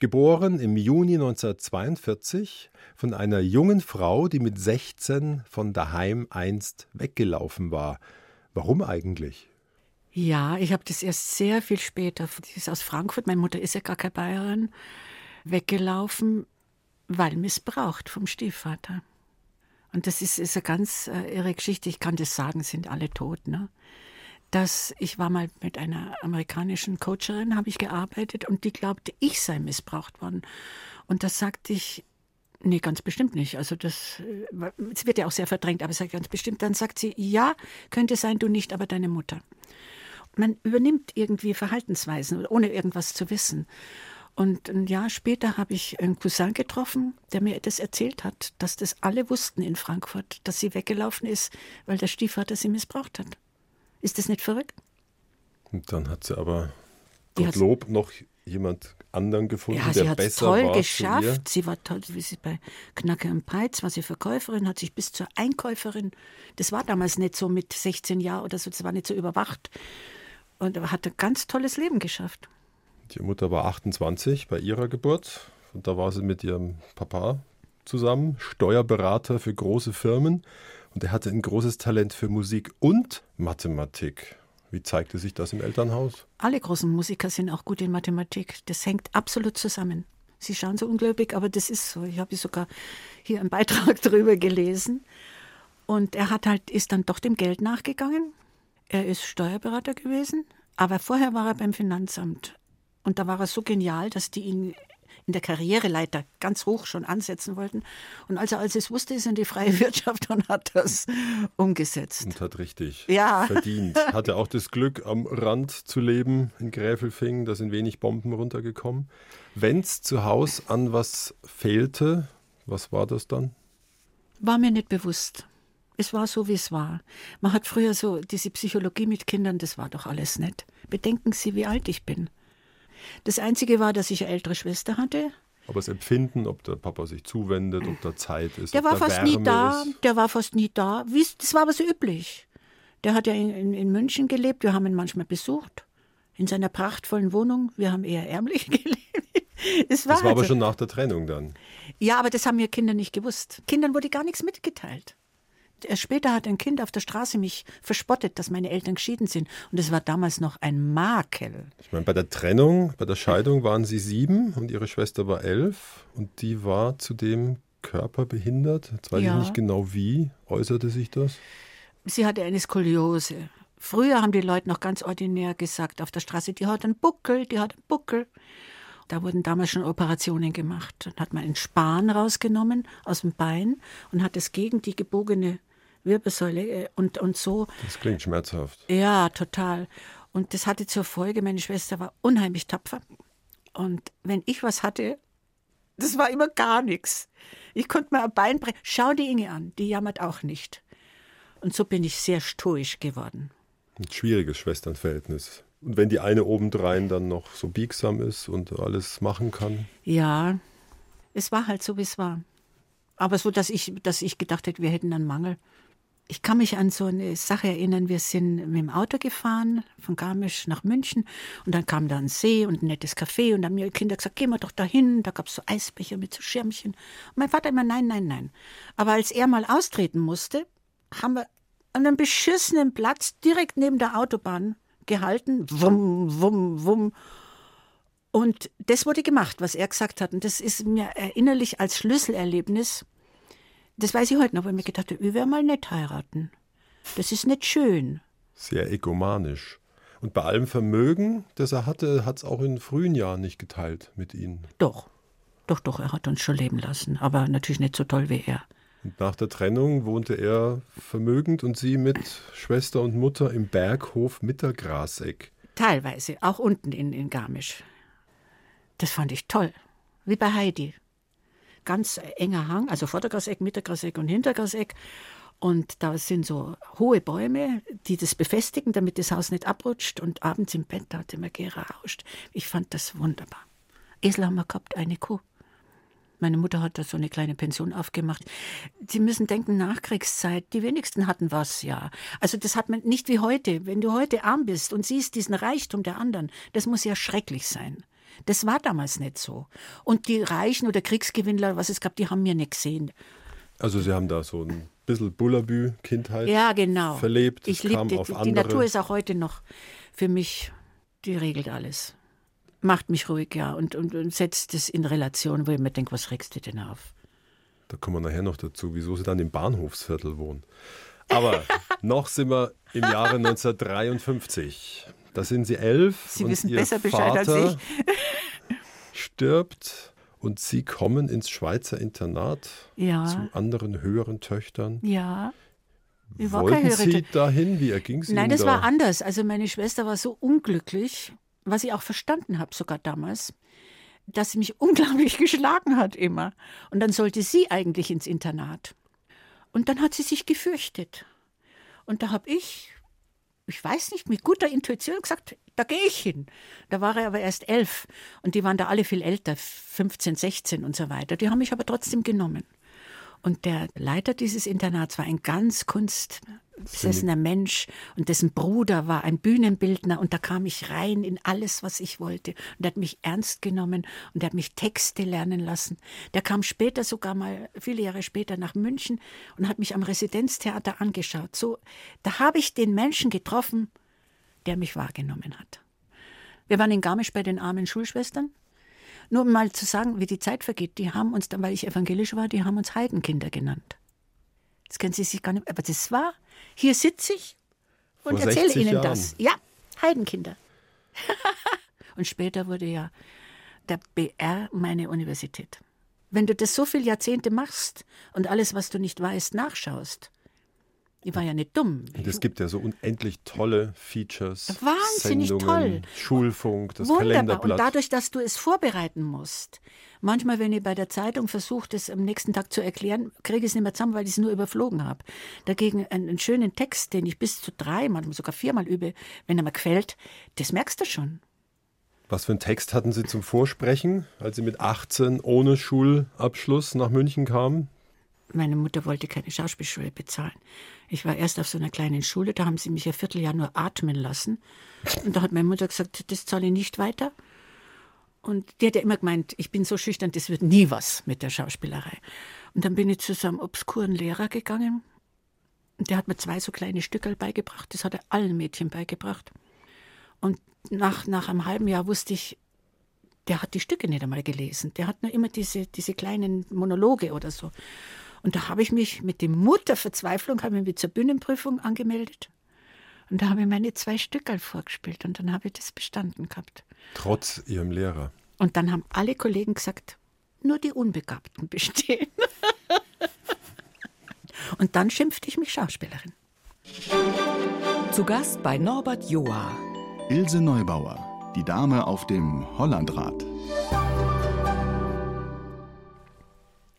Geboren im Juni 1942 von einer jungen Frau, die mit 16 von daheim einst weggelaufen war. Warum eigentlich? Ja, ich habe das erst sehr viel später. Sie ist aus Frankfurt, meine Mutter ist ja gar keine Bayerin, weggelaufen, weil missbraucht vom Stiefvater. Und das ist, ist eine ganz äh, irre Geschichte. Ich kann das sagen, sind alle tot. Ne? Dass ich war mal mit einer amerikanischen Coacherin, habe ich gearbeitet und die glaubte, ich sei missbraucht worden. Und das sagte ich, nee, ganz bestimmt nicht. Also das, äh, es wird ja auch sehr verdrängt, aber sage ganz bestimmt. Dann sagt sie, ja, könnte sein, du nicht, aber deine Mutter man übernimmt irgendwie Verhaltensweisen, ohne irgendwas zu wissen. Und ein Jahr später habe ich einen Cousin getroffen, der mir das erzählt hat, dass das alle wussten in Frankfurt, dass sie weggelaufen ist, weil der Stiefvater sie missbraucht hat. Ist das nicht verrückt? Und dann hat sie aber Gottlob noch jemand anderen gefunden, ja, der besser toll war geschafft. Sie war toll, wie sie bei Knacke und Peitz war sie Verkäuferin, hat sich bis zur Einkäuferin. Das war damals nicht so mit 16 Jahren oder so, das war nicht so überwacht und hat ein ganz tolles Leben geschafft. Die Mutter war 28 bei ihrer Geburt und da war sie mit ihrem Papa zusammen, Steuerberater für große Firmen und er hatte ein großes Talent für Musik und Mathematik. Wie zeigte sich das im Elternhaus? Alle großen Musiker sind auch gut in Mathematik. Das hängt absolut zusammen. Sie schauen so ungläubig, aber das ist so. Ich habe sogar hier einen Beitrag darüber gelesen. Und er hat halt, ist dann doch dem Geld nachgegangen, er ist Steuerberater gewesen, aber vorher war er beim Finanzamt. Und da war er so genial, dass die ihn in der Karriereleiter ganz hoch schon ansetzen wollten. Und als er als es wusste, ist in die freie Wirtschaft und hat das umgesetzt. Und hat richtig ja. verdient. Hatte auch das Glück, am Rand zu leben in Gräfelfing. Da sind wenig Bomben runtergekommen. Wenn es zu Hause an was fehlte, was war das dann? War mir nicht bewusst. Es war so, wie es war. Man hat früher so diese Psychologie mit Kindern, das war doch alles nett. Bedenken Sie, wie alt ich bin. Das Einzige war, dass ich eine ältere Schwester hatte. Aber das Empfinden, ob der Papa sich zuwendet, ob da Zeit ist, der ob war da fast Wärme nie da. Ist. Der war fast nie da. Das war aber so üblich. Der hat ja in, in, in München gelebt. Wir haben ihn manchmal besucht. In seiner prachtvollen Wohnung. Wir haben eher ärmlich gelebt. Es war, das war also, aber schon nach der Trennung dann. Ja, aber das haben wir Kinder nicht gewusst. Kindern wurde gar nichts mitgeteilt. Erst später hat ein Kind auf der Straße mich verspottet, dass meine Eltern geschieden sind. Und es war damals noch ein Makel. Ich meine, bei der Trennung, bei der Scheidung waren sie sieben und ihre Schwester war elf. Und die war zudem körperbehindert. Jetzt weiß ja. ich nicht genau wie. Äußerte sich das? Sie hatte eine Skoliose. Früher haben die Leute noch ganz ordinär gesagt auf der Straße, die hat einen Buckel, die hat einen Buckel. Da wurden damals schon Operationen gemacht. Dann hat man einen Span rausgenommen aus dem Bein und hat es gegen die gebogene Wirbelsäule äh, und, und so. Das klingt schmerzhaft. Ja, total. Und das hatte zur Folge, meine Schwester war unheimlich tapfer. Und wenn ich was hatte, das war immer gar nichts. Ich konnte mir ein Bein brechen. Schau die Inge an, die jammert auch nicht. Und so bin ich sehr stoisch geworden. Ein schwieriges Schwesternverhältnis. Und wenn die eine obendrein dann noch so biegsam ist und alles machen kann. Ja, es war halt so, wie es war. Aber so, dass ich, dass ich gedacht hätte, wir hätten einen Mangel. Ich kann mich an so eine Sache erinnern. Wir sind mit dem Auto gefahren von Garmisch nach München und dann kam da ein See und ein nettes Café und dann haben mir die Kinder gesagt, gehen wir doch dahin. Da gab es so Eisbecher mit so Schirmchen. Und mein Vater immer, nein, nein, nein. Aber als er mal austreten musste, haben wir an einem beschissenen Platz direkt neben der Autobahn gehalten. Wumm, wumm, wumm. Und das wurde gemacht, was er gesagt hat. Und das ist mir erinnerlich als Schlüsselerlebnis das weiß ich heute noch, weil ich mir gedacht habe, ich werde mal nicht heiraten. Das ist nicht schön. Sehr egomanisch. Und bei allem Vermögen, das er hatte, hat es auch in frühen Jahren nicht geteilt mit Ihnen. Doch. Doch, doch, er hat uns schon leben lassen. Aber natürlich nicht so toll wie er. Nach der Trennung wohnte er vermögend und Sie mit Schwester und Mutter im Berghof Mittergraseck. Teilweise, auch unten in, in Garmisch. Das fand ich toll. Wie bei Heidi ganz enger Hang, also Vordergaseck, Mittergaseck und Hintergaseck. Und da sind so hohe Bäume, die das befestigen, damit das Haus nicht abrutscht. Und abends im Bett, da hat immer gerauscht. Ich fand das wunderbar. Esel haben wir gehabt, eine Kuh. Meine Mutter hat da so eine kleine Pension aufgemacht. Sie müssen denken, Nachkriegszeit, die wenigsten hatten was, ja. Also das hat man nicht wie heute. Wenn du heute arm bist und siehst diesen Reichtum der anderen, das muss ja schrecklich sein. Das war damals nicht so. Und die Reichen oder Kriegsgewinnler, was es gab, die haben mir nicht gesehen. Also Sie haben da so ein bisschen Bullabü-Kindheit ja, genau. verlebt. Ich liebe die, die Natur ist auch heute noch für mich, die regelt alles. Macht mich ruhig, ja, und, und, und setzt es in Relation, wo ich mir denke, was regst du denn auf? Da kommen wir nachher noch dazu, wieso Sie dann im Bahnhofsviertel wohnen. Aber noch sind wir im Jahre 1953. Da sind Sie elf. Sie und wissen Ihr besser Bescheid Vater als ich. stirbt und Sie kommen ins Schweizer Internat Ja. zu anderen höheren Töchtern. Ja. Ich Wollten Sie dahin? Wie erging es Ihnen Nein, das da? war anders. Also meine Schwester war so unglücklich, was ich auch verstanden habe sogar damals, dass sie mich unglaublich geschlagen hat immer. Und dann sollte sie eigentlich ins Internat. Und dann hat sie sich gefürchtet. Und da habe ich, ich weiß nicht, mit guter Intuition gesagt, da gehe ich hin. Da war er aber erst elf. Und die waren da alle viel älter, 15, 16 und so weiter. Die haben mich aber trotzdem genommen. Und der Leiter dieses Internats war ein ganz kunstbesessener Mensch und dessen Bruder war ein Bühnenbildner und da kam ich rein in alles, was ich wollte. Und er hat mich ernst genommen und er hat mich Texte lernen lassen. Der kam später sogar mal, viele Jahre später nach München und hat mich am Residenztheater angeschaut. So, da habe ich den Menschen getroffen, der mich wahrgenommen hat. Wir waren in Garmisch bei den armen Schulschwestern. Nur um mal zu sagen, wie die Zeit vergeht, die haben uns dann, weil ich evangelisch war, die haben uns Heidenkinder genannt. Das können Sie sich gar nicht, aber das war, hier sitze ich und Vor erzähle 60 Ihnen Jahren. das. Ja, Heidenkinder. und später wurde ja der BR meine Universität. Wenn du das so viele Jahrzehnte machst und alles, was du nicht weißt, nachschaust, ich war ja nicht dumm. Und es gibt ja so unendlich tolle Features. Wahnsinnig Sendungen, toll. Schulfunk, das Wunderbar. Und Kalenderblatt. dadurch, dass du es vorbereiten musst. Manchmal, wenn ich bei der Zeitung versuche, das am nächsten Tag zu erklären, kriege ich es nicht mehr zusammen, weil ich es nur überflogen habe. Dagegen einen, einen schönen Text, den ich bis zu drei, manchmal sogar viermal übe, wenn er mir gefällt, das merkst du schon. Was für einen Text hatten Sie zum Vorsprechen, als Sie mit 18 ohne Schulabschluss nach München kamen? Meine Mutter wollte keine Schauspielschule bezahlen. Ich war erst auf so einer kleinen Schule, da haben sie mich ein Vierteljahr nur atmen lassen. Und da hat meine Mutter gesagt, das zahle ich nicht weiter. Und die hat ja immer gemeint, ich bin so schüchtern, das wird nie was mit der Schauspielerei. Und dann bin ich zu so einem obskuren Lehrer gegangen. Und der hat mir zwei so kleine Stückel beigebracht. Das hat er allen Mädchen beigebracht. Und nach, nach einem halben Jahr wusste ich, der hat die Stücke nicht einmal gelesen. Der hat nur immer diese, diese kleinen Monologe oder so. Und da habe ich mich mit dem Mut der Verzweiflung habe ich mich zur Bühnenprüfung angemeldet. Und da habe ich meine zwei Stückel vorgespielt und dann habe ich das bestanden gehabt. Trotz Ihrem Lehrer. Und dann haben alle Kollegen gesagt, nur die Unbegabten bestehen. und dann schimpfte ich mich Schauspielerin. Zu Gast bei Norbert Joa. Ilse Neubauer, die Dame auf dem Hollandrad.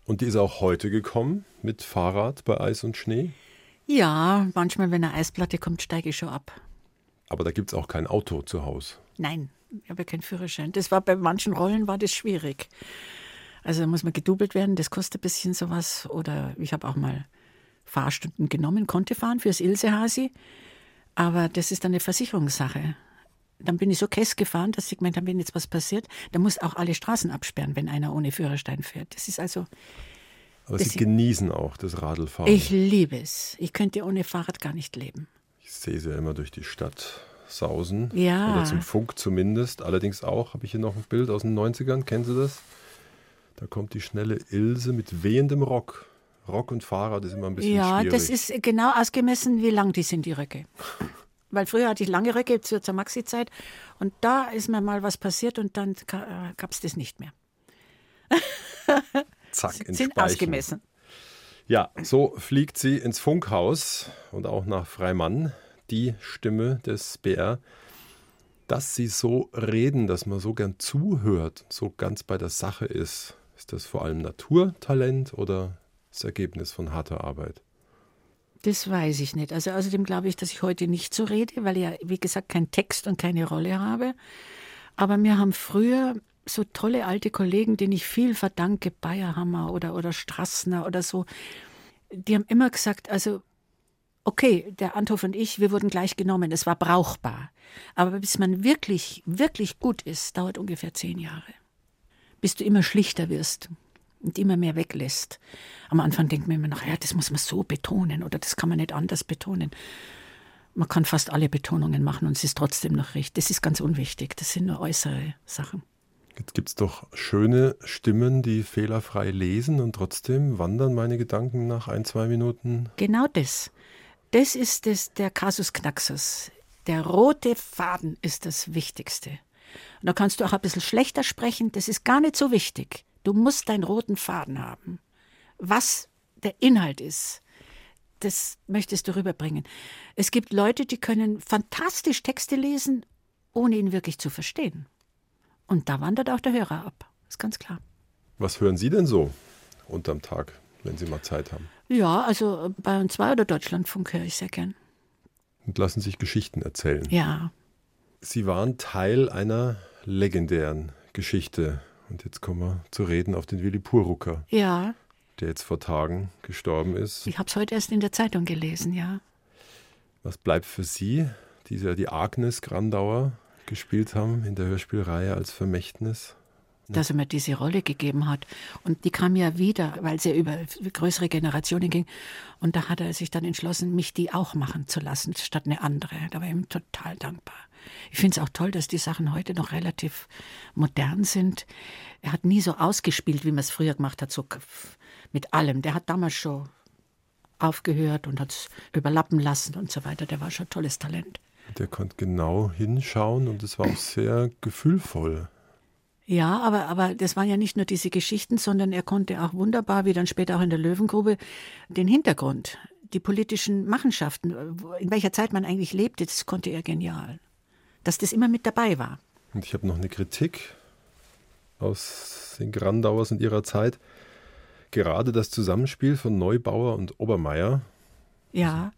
Und die ist auch heute gekommen mit Fahrrad bei Eis und Schnee. Ja, manchmal, wenn eine Eisplatte kommt, steige ich schon ab. Aber da gibt es auch kein Auto zu Hause. Nein, ich habe keinen Führerschein. Das war bei manchen Rollen war das schwierig. Also da muss man gedoubelt werden, das kostet ein bisschen sowas. Oder ich habe auch mal Fahrstunden genommen, konnte fahren fürs Ilsehasi. Aber das ist dann eine Versicherungssache. Dann bin ich so kess gefahren, dass ich gemeint habe, wenn jetzt was passiert, dann muss auch alle Straßen absperren, wenn einer ohne Führerschein fährt. Das ist also, Aber Sie genießen auch das Radlfahren. ich liebe es. Ich könnte ohne Fahrrad gar nicht leben. Ich sehe sie ja immer durch die Stadt sausen. Ja. Oder zum Funk zumindest. Allerdings auch, habe ich hier noch ein Bild aus den 90ern. Kennen Sie das? Da kommt die schnelle Ilse mit wehendem Rock. Rock und Fahrrad ist immer ein bisschen Ja, schwierig. das ist genau ausgemessen, wie lang die sind, die Röcke. Weil früher hatte ich lange Röcke zur, zur Maxi-Zeit und da ist mir mal was passiert und dann gab es das nicht mehr. Zack, ins sind Speichen. ausgemessen. Ja, so fliegt sie ins Funkhaus und auch nach Freimann, die Stimme des BR. Dass sie so reden, dass man so gern zuhört, so ganz bei der Sache ist, ist das vor allem Naturtalent oder das Ergebnis von harter Arbeit? Das weiß ich nicht. Also außerdem glaube ich, dass ich heute nicht so rede, weil ich ja, wie gesagt, keinen Text und keine Rolle habe. Aber mir haben früher so tolle alte Kollegen, denen ich viel verdanke, Bayerhammer oder, oder Strassner oder so, die haben immer gesagt, also okay, der Anthoff und ich, wir wurden gleich genommen, es war brauchbar. Aber bis man wirklich, wirklich gut ist, dauert ungefähr zehn Jahre. Bis du immer schlichter wirst und immer mehr weglässt. Am Anfang denkt man immer noch, ja, das muss man so betonen oder das kann man nicht anders betonen. Man kann fast alle Betonungen machen und es ist trotzdem noch richtig. Das ist ganz unwichtig. Das sind nur äußere Sachen. Jetzt gibt es doch schöne Stimmen, die fehlerfrei lesen und trotzdem wandern meine Gedanken nach ein, zwei Minuten. Genau das. Das ist das, der Kasus Knaxus. Der rote Faden ist das Wichtigste. Und da kannst du auch ein bisschen schlechter sprechen, das ist gar nicht so wichtig. Du musst deinen roten Faden haben. Was der Inhalt ist, das möchtest du rüberbringen. Es gibt Leute, die können fantastisch Texte lesen, ohne ihn wirklich zu verstehen. Und da wandert auch der Hörer ab. Ist ganz klar. Was hören Sie denn so unterm Tag, wenn Sie mal Zeit haben? Ja, also Bayern 2 oder Deutschlandfunk höre ich sehr gern. Und lassen sich Geschichten erzählen. Ja. Sie waren Teil einer legendären Geschichte. Und jetzt kommen wir zu reden auf den Willy Purucker. Ja. Der jetzt vor Tagen gestorben ist. Ich habe es heute erst in der Zeitung gelesen, ja. Was bleibt für Sie, die ja die Agnes Grandauer gespielt haben in der Hörspielreihe als Vermächtnis? Dass er mir diese Rolle gegeben hat. Und die kam ja wieder, weil sie über größere Generationen ging. Und da hat er sich dann entschlossen, mich die auch machen zu lassen, statt eine andere. Da war ich ihm total dankbar. Ich finde es auch toll, dass die Sachen heute noch relativ modern sind. Er hat nie so ausgespielt, wie man es früher gemacht hat, so mit allem. Der hat damals schon aufgehört und hat es überlappen lassen und so weiter. Der war schon ein tolles Talent. Der konnte genau hinschauen und es war auch sehr gefühlvoll. Ja, aber, aber das waren ja nicht nur diese Geschichten, sondern er konnte auch wunderbar, wie dann später auch in der Löwengrube, den Hintergrund, die politischen Machenschaften, in welcher Zeit man eigentlich lebte, das konnte er genial. Dass das immer mit dabei war. Und ich habe noch eine Kritik aus den Grandauers in ihrer Zeit. Gerade das Zusammenspiel von Neubauer und Obermeier ja.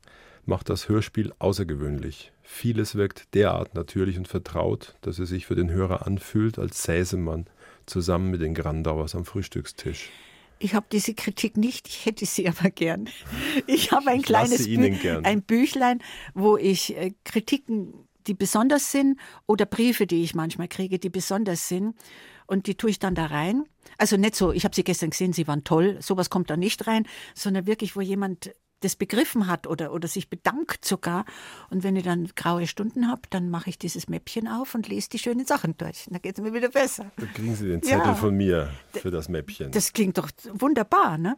Macht das Hörspiel außergewöhnlich. Vieles wirkt derart natürlich und vertraut, dass es sich für den Hörer anfühlt, als säße man zusammen mit den Grandauers am Frühstückstisch. Ich habe diese Kritik nicht, ich hätte sie aber gern. Ich habe ein ich kleines Bü ein Büchlein, wo ich äh, Kritiken, die besonders sind, oder Briefe, die ich manchmal kriege, die besonders sind, und die tue ich dann da rein. Also nicht so, ich habe sie gestern gesehen, sie waren toll, sowas kommt da nicht rein, sondern wirklich, wo jemand das begriffen hat oder, oder sich bedankt sogar. Und wenn ich dann graue Stunden habe, dann mache ich dieses Mäppchen auf und lese die schönen Sachen durch. Dann geht es mir wieder besser. Da kriegen Sie den Zettel ja. von mir für das Mäppchen. Das klingt doch wunderbar, ne?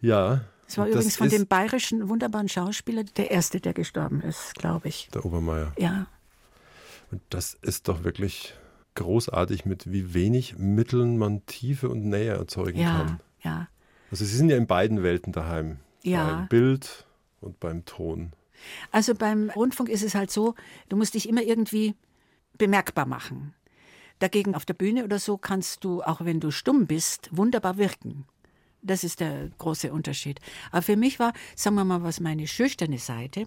Ja. Das war übrigens von dem bayerischen wunderbaren Schauspieler der erste, der gestorben ist, glaube ich. Der Obermeier. Ja. Und das ist doch wirklich großartig, mit wie wenig Mitteln man Tiefe und Nähe erzeugen ja, kann. Ja. Also Sie sind ja in beiden Welten daheim ja. beim Bild und beim Ton. Also beim Rundfunk ist es halt so, du musst dich immer irgendwie bemerkbar machen. Dagegen auf der Bühne oder so kannst du, auch wenn du stumm bist, wunderbar wirken. Das ist der große Unterschied. Aber für mich war, sagen wir mal, was meine schüchterne Seite,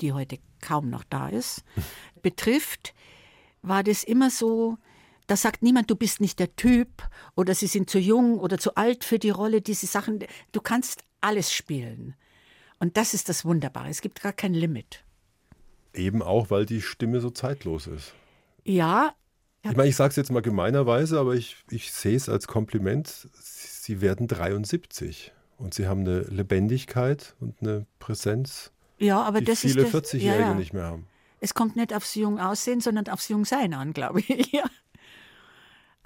die heute kaum noch da ist, betrifft, war das immer so, da sagt niemand, du bist nicht der Typ oder sie sind zu jung oder zu alt für die Rolle, diese Sachen. Du kannst alles spielen. Und das ist das Wunderbare. Es gibt gar kein Limit. Eben auch, weil die Stimme so zeitlos ist. Ja. Ich meine, ich sage es jetzt mal gemeinerweise, aber ich, ich sehe es als Kompliment. Sie werden 73 und Sie haben eine Lebendigkeit und eine Präsenz, ja, aber die das viele 40-Jährige ja, ja. nicht mehr haben. Es kommt nicht aufs Jungaussehen, sondern aufs Jungsein an, glaube ich. ja.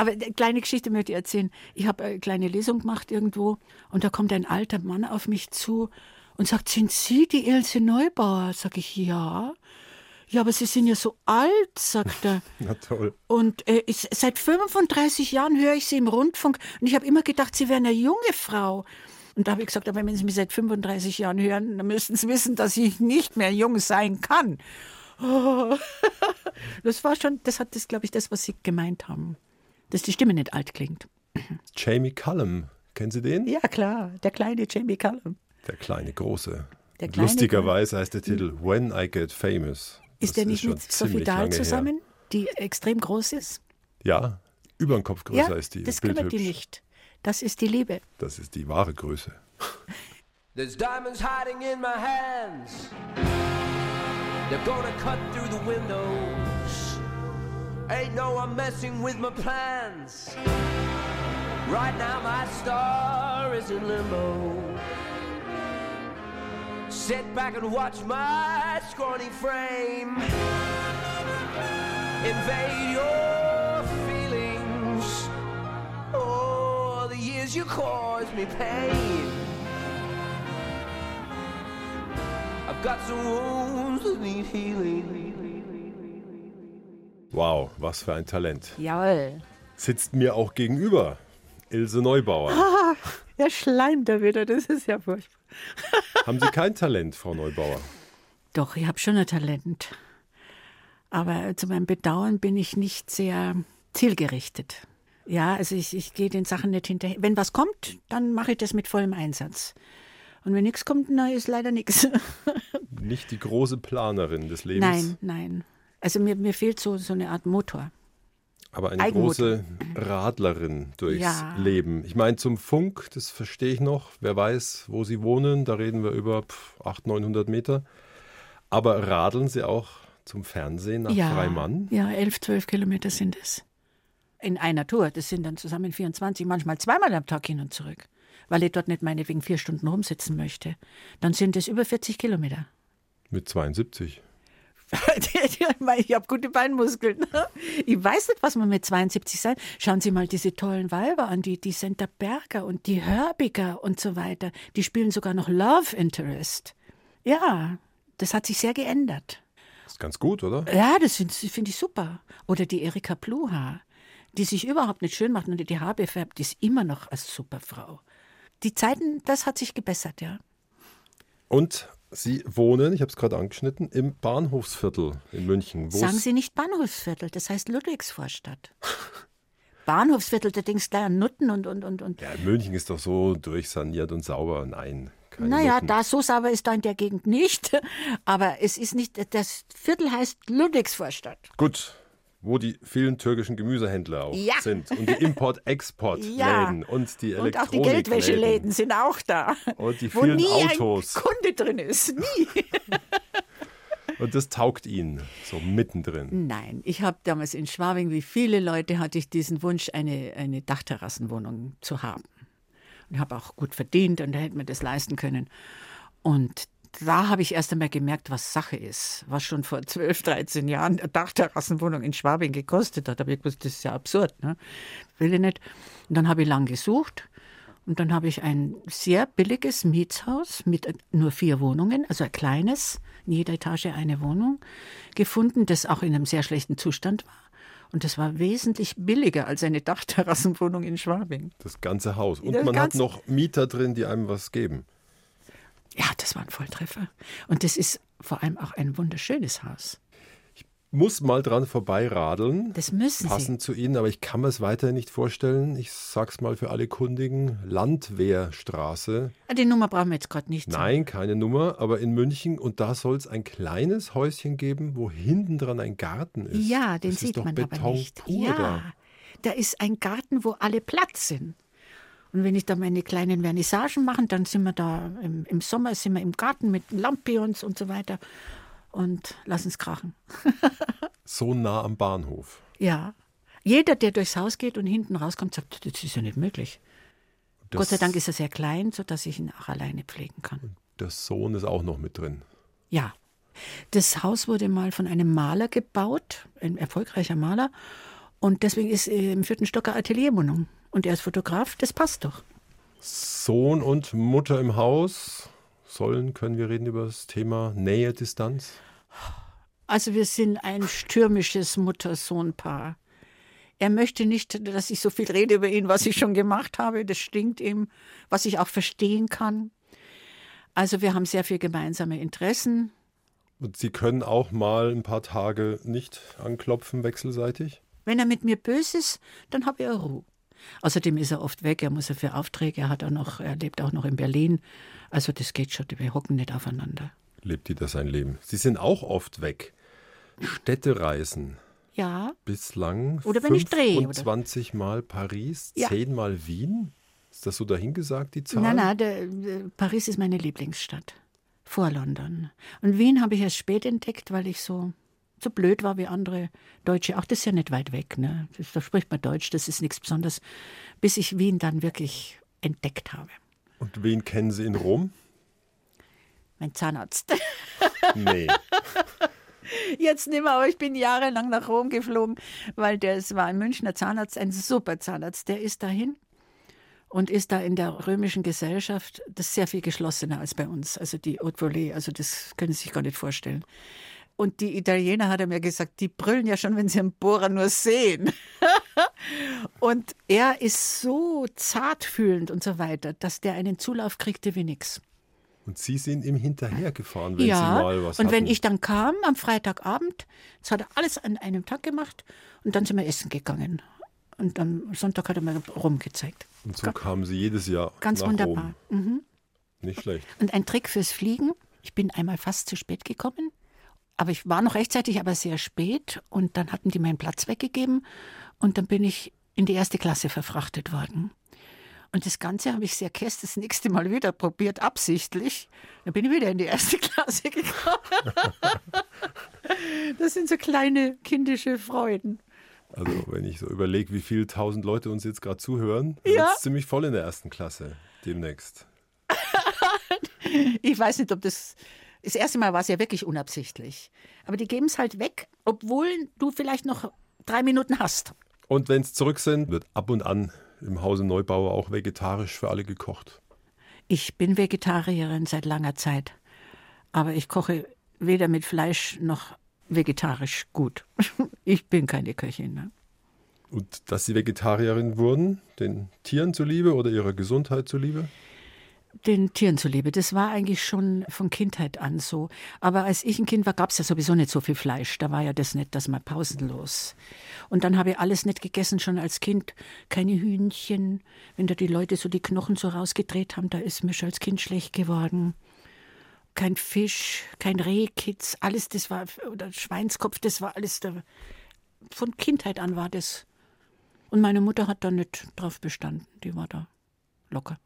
Aber eine kleine Geschichte möchte ich erzählen. Ich habe eine kleine Lesung gemacht irgendwo und da kommt ein alter Mann auf mich zu und sagt, sind Sie die Ilse Neubauer? Sag ich, ja. Ja, aber Sie sind ja so alt, sagt er. Na toll. Und äh, ich, seit 35 Jahren höre ich Sie im Rundfunk und ich habe immer gedacht, Sie wären eine junge Frau. Und da habe ich gesagt, aber wenn Sie mich seit 35 Jahren hören, dann müssten Sie wissen, dass ich nicht mehr jung sein kann. Oh. Das war schon, das hat das, glaube ich, das, was Sie gemeint haben dass die Stimme nicht alt klingt. Jamie Cullum, kennen Sie den? Ja, klar, der kleine Jamie Cullum. Der kleine große. Der kleine lustigerweise heißt der Titel When I Get Famous. Ist das der nicht ist mit Sophie Dahl zusammen, her. die extrem groß ist? Ja, über den Kopf größer ja, ist die. Das kümmert die nicht. Das ist die Liebe. Das ist die wahre Größe. There's diamonds hiding in my hands. They're gonna cut through the windows. Ain't no one messing with my plans. Right now my star is in limbo. Sit back and watch my scrawny frame invade your feelings. Oh, the years you caused me pain. I've got some wounds that need healing. Wow, was für ein Talent. Jawohl. Sitzt mir auch gegenüber. Ilse Neubauer. Ah, er schleimt da wieder, das ist ja furchtbar. Haben Sie kein Talent, Frau Neubauer? Doch, ich habe schon ein Talent. Aber zu meinem Bedauern bin ich nicht sehr zielgerichtet. Ja, also ich, ich gehe den Sachen nicht hinterher. Wenn was kommt, dann mache ich das mit vollem Einsatz. Und wenn nichts kommt, na, ist leider nichts. Nicht die große Planerin des Lebens. Nein, nein. Also mir, mir fehlt so, so eine Art Motor. Aber eine große Radlerin durchs ja. Leben. Ich meine, zum Funk, das verstehe ich noch. Wer weiß, wo Sie wohnen, da reden wir über 800, 900 Meter. Aber radeln Sie auch zum Fernsehen nach ja, Freimann? Ja, 11, 12 Kilometer sind es. In einer Tour. Das sind dann zusammen 24, manchmal zweimal am Tag hin und zurück. Weil ich dort nicht meinetwegen vier Stunden rumsitzen möchte. Dann sind es über 40 Kilometer. Mit 72. ich habe gute Beinmuskeln. Ich weiß nicht, was man mit 72 sein. Schauen Sie mal diese tollen Weiber an, die, die Senta Berger und die Hörbiger und so weiter. Die spielen sogar noch Love Interest. Ja, das hat sich sehr geändert. Das ist ganz gut, oder? Ja, das finde find ich super. Oder die Erika Pluha, die sich überhaupt nicht schön macht und die Haare färbt, die ist immer noch eine super Frau. Die Zeiten, das hat sich gebessert, ja. Und Sie wohnen, ich habe es gerade angeschnitten, im Bahnhofsviertel in München. Sagen Sie nicht Bahnhofsviertel, das heißt Ludwigsvorstadt. Bahnhofsviertel, da denkst du gleich an Nutten und, und, und, und. Ja, München ist doch so durchsaniert und sauber. Nein. Naja, Nutten. da so sauber ist da in der Gegend nicht. Aber es ist nicht, das Viertel heißt Ludwigsvorstadt. Gut, wo die vielen türkischen Gemüsehändler auch ja. sind und die Import-Export-Läden ja. und die Elektronik Und auch die Geldwäscheläden sind auch da. Und die wo vielen nie Autos. Ein Kunde drin ist, nie. und das taugt Ihnen so mittendrin. Nein, ich habe damals in Schwabing, wie viele Leute, hatte ich diesen Wunsch, eine, eine Dachterrassenwohnung zu haben. Und habe auch gut verdient und da hätte man das leisten können. Und da habe ich erst einmal gemerkt, was Sache ist. Was schon vor 12, 13 Jahren eine Dachterrassenwohnung in Schwabing gekostet hat. Da habe ich gewusst, das ist ja absurd. Ne? Will ich nicht. Und dann habe ich lang gesucht. Und dann habe ich ein sehr billiges Mietshaus mit nur vier Wohnungen, also ein kleines, in jeder Etage eine Wohnung, gefunden, das auch in einem sehr schlechten Zustand war. Und das war wesentlich billiger als eine Dachterrassenwohnung in Schwabing. Das ganze Haus. Und Das man hat noch Mieter drin, die einem was geben. Ja, das war ein Volltreffer. Und das ist vor allem auch ein wunderschönes Haus. Muss mal dran vorbeiradeln. Das müssen Passend zu Ihnen, aber ich kann mir es weiterhin nicht vorstellen. Ich sag's mal für alle Kundigen: Landwehrstraße. Sie. Die Nummer brauchen wir jetzt gerade nicht. Nein, keine Nummer, aber in München. Und da soll es ein kleines Häuschen geben, wo hinten dran ein Garten ist. Ja, den das sieht man Beton aber nicht. Ja, da. da ist ein Garten, wo alle Platz sind. Und wenn ich da meine kleinen Vernissagen mache, dann sind wir da im, im Sommer sind wir im Garten mit Lampions und so weiter und lassen es krachen. So nah am Bahnhof. Ja. Jeder, der durchs Haus geht und hinten rauskommt, sagt, das ist ja nicht möglich. Das- Gott sei Dank ist er sehr klein, sodass ich ihn auch alleine pflegen kann. Der Sohn ist auch noch mit drin. Ja. Das Haus wurde mal von einem Maler gebaut, ein erfolgreicher Maler. Und deswegen ist äh, im vierten Stock eine Atelierwohnung. Und er ist Fotograf, das passt doch. Sohn und Mutter im Haus. Sollen, können wir reden über das Thema Nähe, Distanz? Also wir sind ein stürmisches Mutter-Sohn-Paar. Er möchte nicht, dass ich so viel rede über ihn, was ich schon gemacht habe. Das stinkt ihm, was ich auch verstehen kann. Also wir haben sehr viel gemeinsame Interessen. Und Sie können auch mal ein paar Tage nicht anklopfen wechselseitig? Wenn er mit mir böse ist, dann habe ich Ruhe. Außerdem ist er oft weg, er muss ja für Aufträge, er hat auch noch, er lebt auch noch in Berlin. Also das geht schon, wir hocken nicht aufeinander. Lebt jeder sein Leben. Sie sind auch oft weg. Städtereisen. Ja, Bislang Oder wenn ich drehe? 25 Mal Paris, Ja. 10 Mal Wien. Ist das so dahingesagt, die Zahl? Nein, nein, der, der, Paris ist meine Lieblingsstadt. Vor London. Und Wien habe ich erst spät entdeckt, weil ich so, so blöd war wie andere Deutsche. Auch das ist ja nicht weit weg. Ne? Das, da spricht man Deutsch, das ist nichts Besonderes. Bis ich Wien dann wirklich entdeckt habe. Und wen kennen Sie in Rom? Mein Zahnarzt. Nee. Jetzt nicht mehr, aber ich bin jahrelang nach Rom geflogen, weil der es war ein Münchner Zahnarzt, ein super Zahnarzt. Der ist dahin und ist da in der römischen Gesellschaft, das ist sehr viel geschlossener als bei uns. Also die Haute Volée, also das können Sie sich gar nicht vorstellen. Und die Italiener, hat er mir gesagt, die brüllen ja schon, wenn sie einen Bohrer nur sehen. und er ist so zartfühlend und so weiter, dass der einen Zulauf kriegte wie nix. Und Sie sind ihm hinterhergefahren, wenn ja, Sie mal was und hatten. wenn ich dann kam am Freitagabend, das hat er alles an einem Tag gemacht und dann sind wir essen gegangen. Und am Sonntag hat er mir rumgezeigt. Und so kamen Sie jedes Jahr Ganz wunderbar. Mhm. Nicht schlecht. Und ein Trick fürs Fliegen. Ich bin einmal fast zu spät gekommen, aber ich war noch rechtzeitig, aber sehr spät. Und dann hatten die meinen Platz weggegeben und dann bin ich in die erste Klasse verfrachtet worden. Und das Ganze habe ich sehr käst das nächste Mal wieder probiert, absichtlich. Dann bin ich wieder in die erste Klasse gekommen. das sind so kleine kindische Freuden. Also wenn ich so überlege, wie viele tausend Leute uns jetzt gerade zuhören, Ja. es ziemlich voll in der ersten Klasse demnächst. Ich weiß nicht, ob das. Das erste Mal war es ja wirklich unabsichtlich. Aber die geben es halt weg, obwohl du vielleicht noch drei Minuten hast. Und wenn es zurück sind, wird ab und an im Hause Neubauer auch vegetarisch für alle gekocht. Ich bin Vegetarierin seit langer Zeit. Aber ich koche weder mit Fleisch noch vegetarisch gut. Ich bin keine Köchin. Ne? Und dass Sie Vegetarierin wurden, den Tieren zuliebe oder ihrer Gesundheit zuliebe? Den Tieren zuliebe. Das war eigentlich schon von Kindheit an so. Aber als ich ein Kind war, gab es ja sowieso nicht so viel Fleisch. Da war ja das nicht, das mal pausenlos. Und dann habe ich alles nicht gegessen, schon als Kind. Keine Hühnchen. Wenn da die Leute so die Knochen so rausgedreht haben, da ist mir schon als Kind schlecht geworden. Kein Fisch, kein Rehkitz, alles das war, oder Schweinskopf, das war alles da. Von Kindheit an war das. Und meine Mutter hat da nicht drauf bestanden. Die war da locker.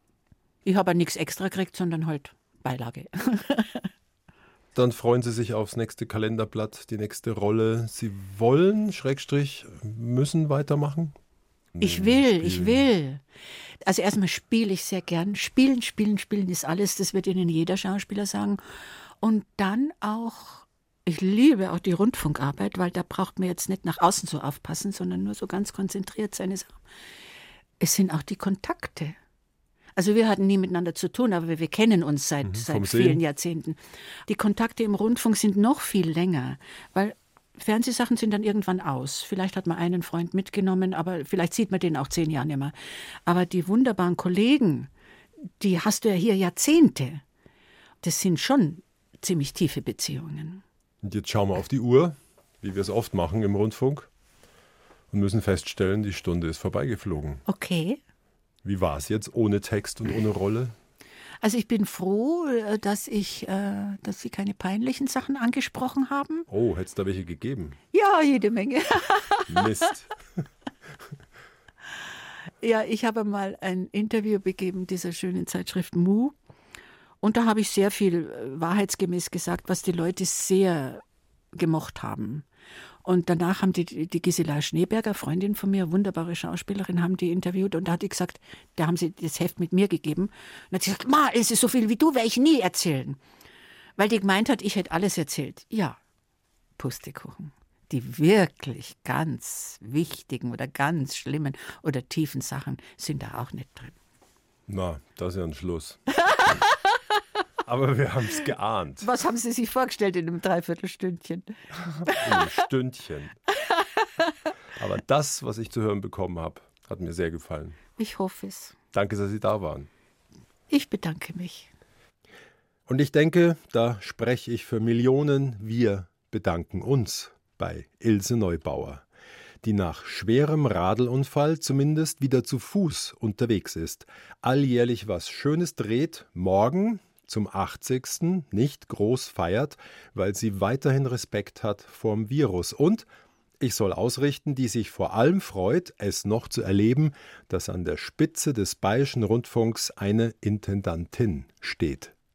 Ich habe nichts extra gekriegt, sondern halt Beilage. Dann freuen Sie sich aufs nächste Kalenderblatt, die nächste Rolle. Sie wollen, Schrägstrich, müssen weitermachen? Ich will, ich will. Also erstmal spiele ich sehr gern. Spielen, spielen, spielen ist alles. Das wird Ihnen jeder Schauspieler sagen. Und dann auch, ich liebe auch die Rundfunkarbeit, weil da braucht man jetzt nicht nach außen so aufpassen, sondern nur so ganz konzentriert seine Sachen. Es sind auch die Kontakte. Also wir hatten nie miteinander zu tun, aber wir, kennen uns seit, vom seit Sehen. vielen Jahrzehnten. Die Kontakte im Rundfunk sind noch viel länger, weil Fernsehsachen sind dann irgendwann aus. Vielleicht hat man einen Freund mitgenommen, aber vielleicht sieht man den auch zehn Jahre nicht mehr. Aber die wunderbaren Kollegen, die hast du ja hier Jahrzehnte. Das sind schon ziemlich tiefe Beziehungen. Und jetzt schauen wir auf die Uhr, wie wir es oft machen im Rundfunk, und müssen feststellen, die Stunde ist vorbeigeflogen. Okay. Wie war es jetzt ohne Text und ohne Rolle? Also ich bin froh, äh, dass ich, äh, dass Sie keine peinlichen Sachen angesprochen haben. Oh, hätte es da welche gegeben? Ja, jede Menge. Mist. Ja, ich habe mal ein Interview begeben dieser schönen Zeitschrift Mu. Und da habe ich sehr viel äh, wahrheitsgemäß gesagt, was die Leute sehr gemocht haben. Und danach haben die, die Gisela Schneeberger, Freundin von mir, wunderbare Schauspielerin, haben die interviewt und da hat die gesagt, da haben sie das Heft mit mir gegeben. Und hat sie gesagt, Ma, es ist so viel wie du, werde ich nie erzählen. Weil die gemeint hat, ich hätte alles erzählt. Ja, Pustekuchen. Die wirklich ganz wichtigen oder ganz schlimmen oder tiefen Sachen sind da auch nicht drin. Na, das ist ja ein Schluss. Aber wir haben es geahnt. Was haben Sie sich vorgestellt in einem Dreiviertelstündchen? Ein Stündchen. Aber das, was ich zu hören bekommen habe, hat mir sehr gefallen. Ich hoffe es. Danke, dass Sie da waren. Ich bedanke mich. Und ich denke, da spreche ich für Millionen. Wir bedanken uns bei Ilse Neubauer, die nach schwerem Radlunfall zumindest wieder zu Fuß unterwegs ist, alljährlich was Schönes dreht, morgen zum 80. nicht groß feiert, weil sie weiterhin Respekt hat vorm Virus und ich soll ausrichten, die sich vor allem freut, es noch zu erleben, dass an der Spitze des Bayerischen Rundfunks eine Intendantin steht.